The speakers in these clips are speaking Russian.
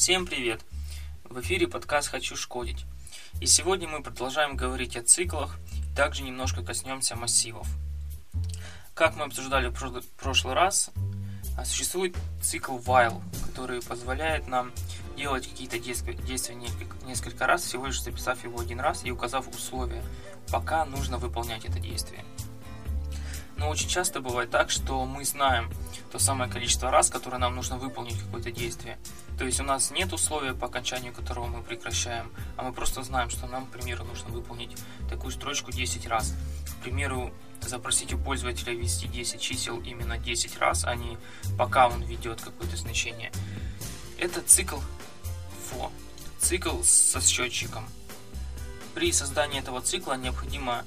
Всем привет! В эфире подкаст «Хочу шкодить». И сегодня мы продолжаем говорить о циклах, также немножко коснемся массивов. Как мы обсуждали в прошлый раз, а, существует цикл while, который позволяет нам делать какие-то действия, действия несколько раз, всего лишь записав его один раз и указав условия, пока нужно выполнять это действие. Но очень часто бывает так, что мы знаем то самое количество раз, которое нам нужно выполнить какое-то действие. То есть у нас нет условия, по окончанию которого мы прекращаем, а мы просто знаем, что нам, к примеру, нужно выполнить такую строчку 10 раз. К примеру, запросить у пользователя ввести 10 чисел именно 10 раз, а не пока он ведет какое-то значение. Это цикл for, цикл со счетчиком. При создании этого цикла необходимо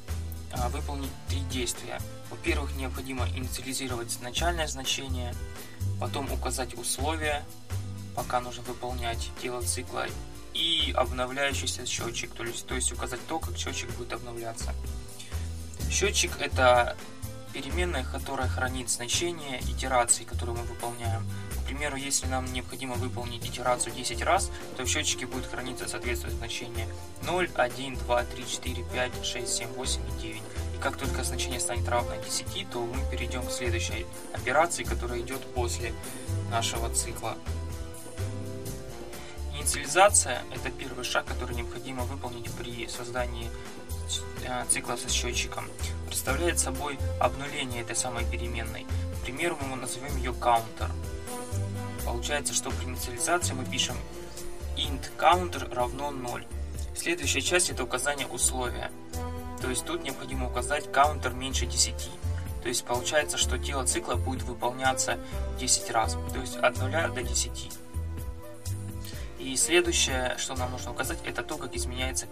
а, выполнить три действия. Во-первых, необходимо инициализировать начальное значение, потом указать условия, пока нужно выполнять тело цикла, и обновляющийся счетчик, то есть, то есть указать то, как счетчик будет обновляться. Счетчик это переменная, которая хранит значение итераций, которые мы выполняем. К примеру, если нам необходимо выполнить итерацию 10 раз, то в счетчике будет храниться соответствующее значение 0, 1, 2, 3, 4, 5, 6, 7, 8 и 9 как только значение станет равно 10, то мы перейдем к следующей операции, которая идет после нашего цикла. Инициализация – это первый шаг, который необходимо выполнить при создании э, цикла со счетчиком. Представляет собой обнуление этой самой переменной. К примеру, мы назовем ее counter. Получается, что при инициализации мы пишем int counter равно 0. Следующая часть – это указание условия. То есть тут необходимо указать каунтер меньше 10. То есть получается, что тело цикла будет выполняться 10 раз. То есть от 0 до 10. И следующее, что нам нужно указать, это то, как изменяется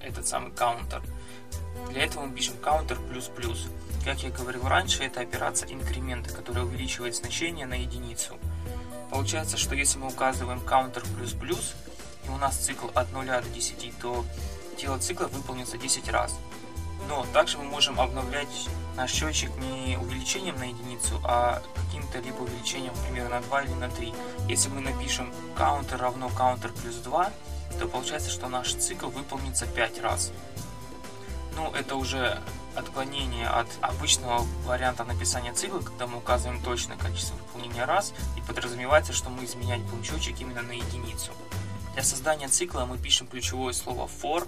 этот самый каунтер. Для этого мы пишем counter плюс плюс. Как я говорил раньше, это операция инкремента, которая увеличивает значение на единицу. Получается, что если мы указываем counter плюс плюс, и у нас цикл от 0 до 10, то тело цикла выполнится 10 раз. Но также мы можем обновлять наш счетчик не увеличением на единицу, а каким-то либо увеличением, например, на 2 или на 3. Если мы напишем counter равно counter плюс 2, то получается, что наш цикл выполнится 5 раз. Ну, это уже отклонение от обычного варианта написания цикла, когда мы указываем точное количество выполнения раз, и подразумевается, что мы изменять будем счетчик именно на единицу. Для создания цикла мы пишем ключевое слово for,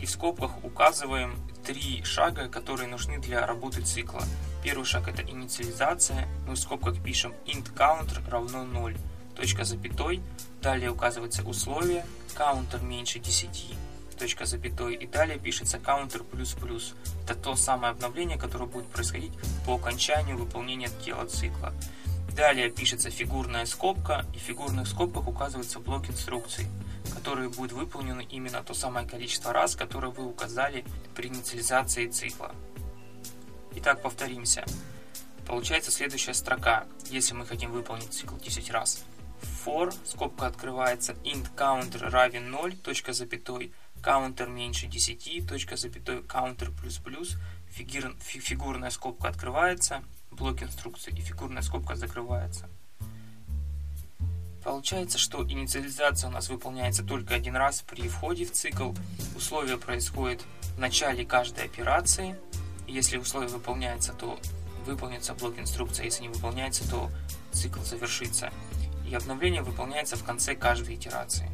и в скобках указываем три шага, которые нужны для работы цикла. Первый шаг это инициализация, мы в скобках пишем int counter равно 0, точка запятой, далее указывается условие, counter меньше 10, точка запятой, и далее пишется counter плюс плюс. Это то самое обновление, которое будет происходить по окончанию выполнения тела цикла. Далее пишется фигурная скобка, и в фигурных скобках указывается блок инструкций которой будет выполнено именно то самое количество раз, которое вы указали при инициализации цикла. Итак, повторимся. Получается следующая строка, если мы хотим выполнить цикл 10 раз. For, скобка открывается, int counter равен 0, точка запятой, counter меньше 10, точка запятой, counter плюс плюс, фигур, фигурная скобка открывается, блок инструкции и фигурная скобка закрывается. Получается, что инициализация у нас выполняется только один раз при входе в цикл. Условие происходит в начале каждой операции. Если условие выполняется, то выполнится блок инструкции. Если не выполняется, то цикл завершится. И обновление выполняется в конце каждой итерации.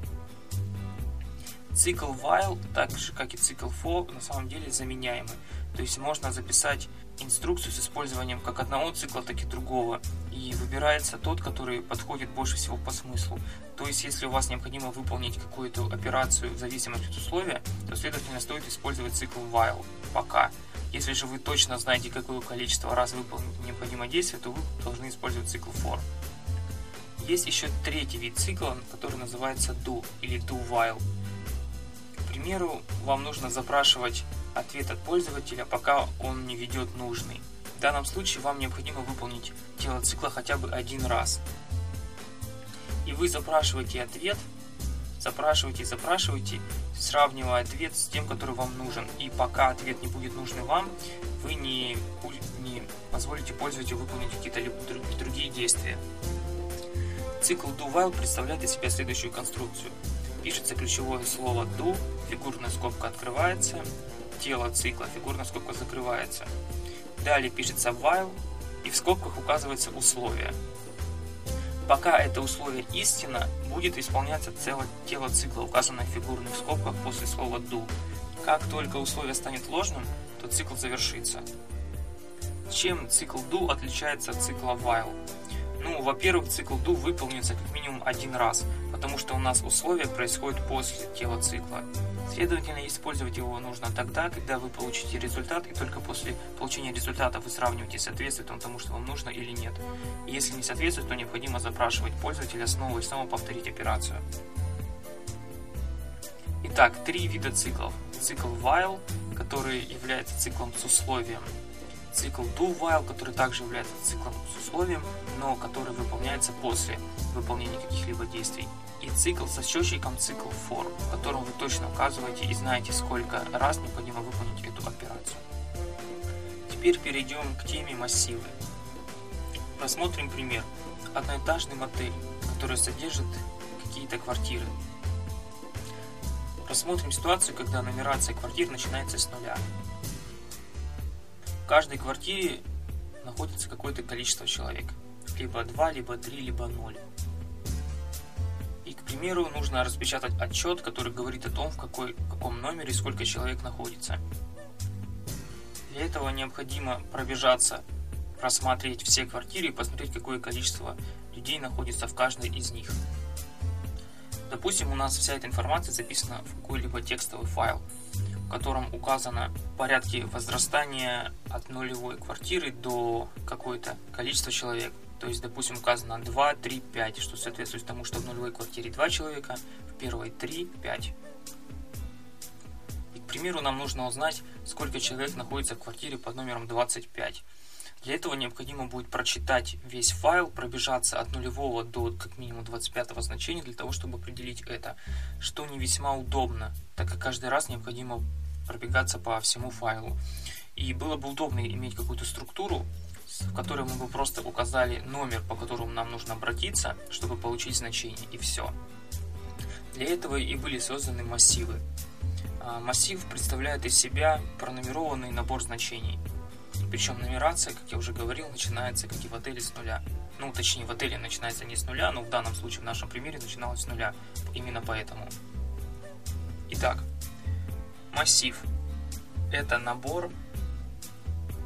Цикл while, так же как и цикл for, на самом деле заменяемый. То есть можно записать инструкцию с использованием как одного цикла, так и другого. И выбирается тот, который подходит больше всего по смыслу. То есть, если у вас необходимо выполнить какую-то операцию в зависимости от условия, то, следовательно, стоит использовать цикл while, пока. Если же вы точно знаете, какое количество раз выполнить необходимое действие, то вы должны использовать цикл for. Есть еще третий вид цикла, который называется do или do while. К примеру, вам нужно запрашивать ответ от пользователя, пока он не ведет нужный. В данном случае вам необходимо выполнить тело цикла хотя бы один раз. И вы запрашиваете ответ, запрашиваете, запрашиваете, сравнивая ответ с тем, который вам нужен. И пока ответ не будет нужный вам, вы не, не позволите пользователю выполнить какие-то другие действия. Цикл do-while представляет из себя следующую конструкцию. Пишется ключевое слово do, фигурная скобка открывается, тело цикла, фигурная скобка закрывается. Далее пишется while, и в скобках указывается условие. Пока это условие истина, будет исполняться целое тело цикла, указанное в фигурных скобках после слова do. Как только условие станет ложным, то цикл завершится. Чем цикл do отличается от цикла while? Ну, во-первых, цикл do выполнится как минимум один раз, потому что у нас условие происходит после тела цикла. Следовательно, использовать его нужно тогда, когда вы получите результат, и только после получения результата вы сравниваете, соответствует он тому, что вам нужно или нет. Если не соответствует, то необходимо запрашивать пользователя снова и снова повторить операцию. Итак, три вида циклов. Цикл while, который является циклом с условием цикл do while, который также является циклом с условием, но который выполняется после выполнения каких-либо действий. И цикл со счетчиком цикл for, в котором вы точно указываете и знаете, сколько раз необходимо выполнить эту операцию. Теперь перейдем к теме массивы. Рассмотрим пример. Одноэтажный мотель, который содержит какие-то квартиры. Рассмотрим ситуацию, когда нумерация квартир начинается с нуля каждой квартире находится какое-то количество человек. Либо 2, либо 3, либо 0. И, к примеру, нужно распечатать отчет, который говорит о том, в, какой, в каком номере сколько человек находится. Для этого необходимо пробежаться, просмотреть все квартиры и посмотреть, какое количество людей находится в каждой из них. Допустим, у нас вся эта информация записана в какой-либо текстовый файл – котором указано порядки возрастания от нулевой квартиры до какое-то количество человек. То есть, допустим, указано 2, 3, 5, что соответствует тому, что в нулевой квартире 2 человека, в первой 3, 5. И, к примеру, нам нужно узнать, сколько человек находится в квартире под номером 25. Для этого необходимо будет прочитать весь файл, пробежаться от нулевого до как минимум 25 значения для того, чтобы определить это, что не весьма удобно, так как каждый раз необходимо пробегаться по всему файлу. И было бы удобно иметь какую-то структуру, в которой мы бы просто указали номер, по которому нам нужно обратиться, чтобы получить значение, и все. Для этого и были созданы массивы. А, массив представляет из себя пронумерованный набор значений. Причем нумерация, как я уже говорил, начинается, как и в отеле, с нуля. Ну, точнее, в отеле начинается не с нуля, но в данном случае, в нашем примере, начиналось с нуля. Именно поэтому. Итак, Массив – это набор,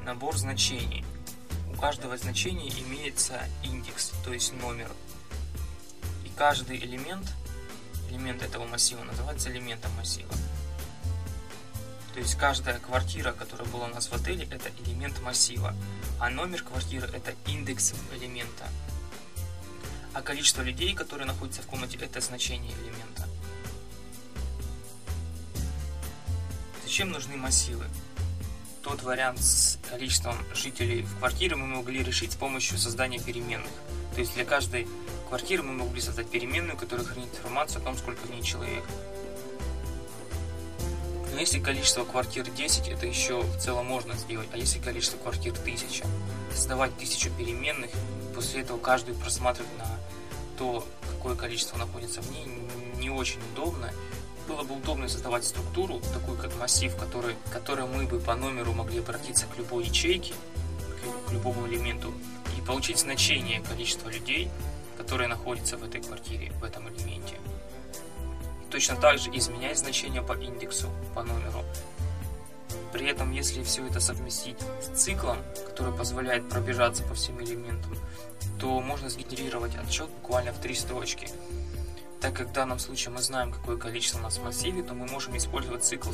набор значений. У каждого значения имеется индекс, то есть номер. И каждый элемент, элемент этого массива называется элементом массива. То есть каждая квартира, которая была у нас в отеле, это элемент массива, а номер квартиры это индекс элемента. А количество людей, которые находятся в комнате, это значение элемента. Зачем нужны массивы? Тот вариант с количеством жителей в квартире мы могли решить с помощью создания переменных. То есть для каждой квартиры мы могли создать переменную, которая хранит информацию о том, сколько в ней человек. Но если количество квартир 10, это еще в целом можно сделать. А если количество квартир 1000, создавать 1000 переменных, после этого каждую просматривать на то, какое количество находится в ней, не очень удобно было бы удобно создавать структуру, такую как массив, который, который мы бы по номеру могли обратиться к любой ячейке, к, к любому элементу, и получить значение количества людей, которые находятся в этой квартире, в этом элементе. Точно так же изменять значение по индексу, по номеру. При этом, если все это совместить с циклом, который позволяет пробежаться по всем элементам, то можно сгенерировать отчет буквально в три строчки – так как в данном случае мы знаем, какое количество у нас в массиве, то мы можем использовать цикл,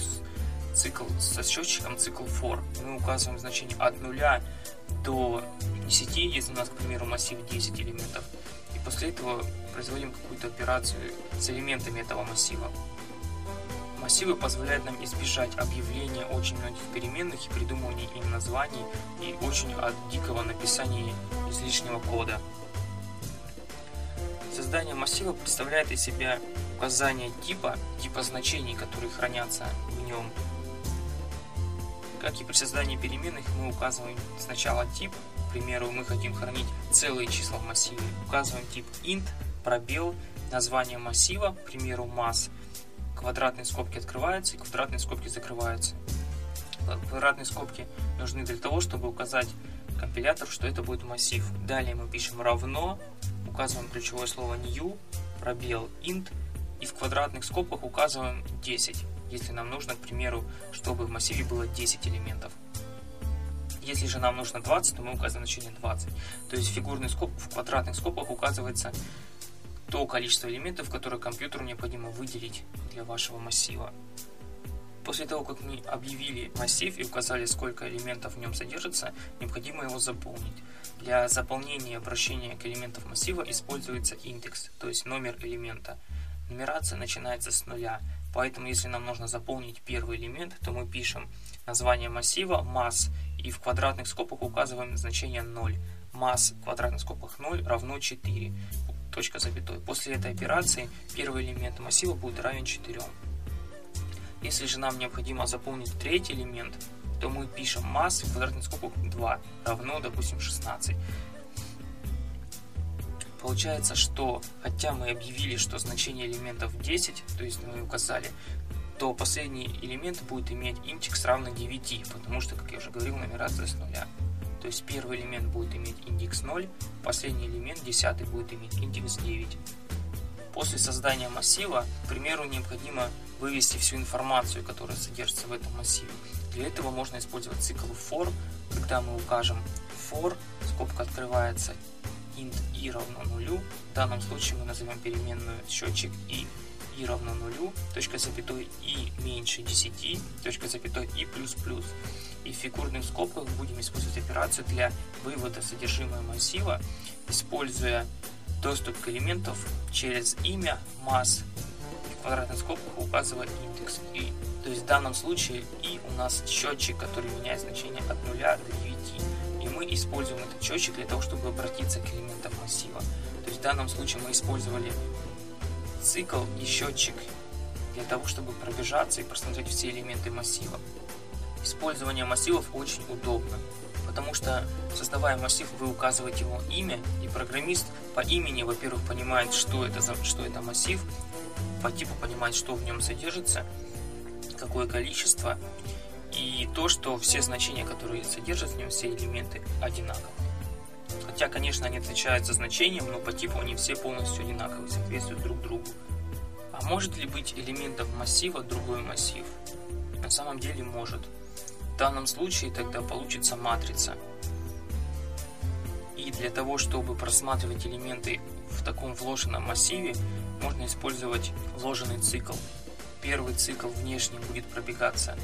цикл со счетчиком, цикл for. Мы указываем значение от 0 до 10, если у нас, к примеру, массив 10 элементов. После этого производим какую-то операцию с элементами этого массива. Массивы позволяют нам избежать объявления очень многих переменных и придумывания им названий и очень от дикого написания излишнего кода. Создание массива представляет из себя указание типа, типа значений, которые хранятся в нем. Как и при создании переменных, мы указываем сначала тип, к примеру, мы хотим хранить целые числа в массиве, указываем тип int, пробел, название массива, к примеру, масс, квадратные скобки открываются и квадратные скобки закрываются. Квадратные скобки нужны для того, чтобы указать компилятору, что это будет массив. Далее мы пишем равно, указываем ключевое слово new, пробел int и в квадратных скобках указываем 10, если нам нужно, к примеру, чтобы в массиве было 10 элементов. Если же нам нужно 20, то мы указываем значение 20. То есть фигурный скоб, в квадратных скобках указывается то количество элементов, которые компьютеру необходимо выделить для вашего массива. После того, как мы объявили массив и указали, сколько элементов в нем содержится, необходимо его заполнить. Для заполнения обращения к элементам массива используется индекс, то есть номер элемента. Нумерация начинается с нуля, поэтому если нам нужно заполнить первый элемент, то мы пишем название массива масс и в квадратных скобках указываем значение 0. Масс в квадратных скобках 0 равно 4. Точка запятой. После этой операции первый элемент массива будет равен 4. Если же нам необходимо заполнить третий элемент, то мы пишем масс в квадратных скобках 2 равно, допустим, 16. Получается, что хотя мы объявили, что значение элементов 10, то есть мы указали, то последний элемент будет иметь индекс равный 9, потому что, как я уже говорил, нумерация с нуля. То есть первый элемент будет иметь индекс 0, последний элемент, 10, будет иметь индекс 9. После создания массива, к примеру, необходимо вывести всю информацию, которая содержится в этом массиве. Для этого можно использовать цикл for, когда мы укажем for, скобка открывается, int i равно нулю. В данном случае мы назовем переменную счетчик i и равно нулю, точка запятой и меньше 10, точка запятой и плюс плюс. И в фигурных скобках будем использовать операцию для вывода содержимого массива, используя доступ к элементам через имя масс в квадратных скобках указывая индекс и. То есть в данном случае и у нас счетчик, который меняет значение от 0 до 9. И мы используем этот счетчик для того, чтобы обратиться к элементам массива. То есть в данном случае мы использовали цикл и счетчик для того, чтобы пробежаться и просмотреть все элементы массива. Использование массивов очень удобно, потому что создавая массив, вы указываете его имя, и программист по имени, во-первых, понимает, что это, за, что это массив, по типу понимает, что в нем содержится, какое количество, и то, что все значения, которые содержат в нем, все элементы одинаковы. Хотя, конечно, они отличаются значением, но по типу они все полностью одинаковые, соответствуют друг другу. А может ли быть элементом массива другой массив? На самом деле может. В данном случае тогда получится матрица. И для того, чтобы просматривать элементы в таком вложенном массиве, можно использовать вложенный цикл. Первый цикл внешний будет пробегаться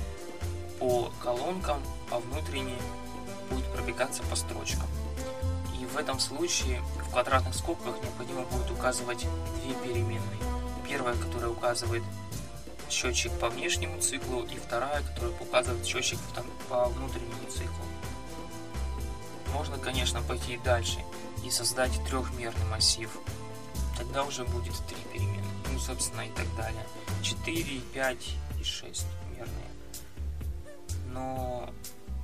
по колонкам, а внутренний будет пробегаться по строчкам в этом случае в квадратных скобках необходимо будет указывать две переменные. Первая, которая указывает счетчик по внешнему циклу, и вторая, которая указывает счетчик по внутреннему циклу. Можно, конечно, пойти дальше и создать трехмерный массив. Тогда уже будет три переменные, ну, собственно, и так далее. 4, 5 и 6 мерные. Но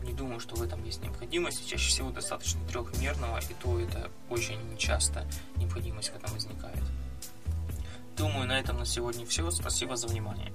не думаю, что в этом есть необходимость. Чаще всего достаточно трехмерного, и то это очень часто необходимость в этом возникает. Думаю, на этом на сегодня все. Спасибо за внимание.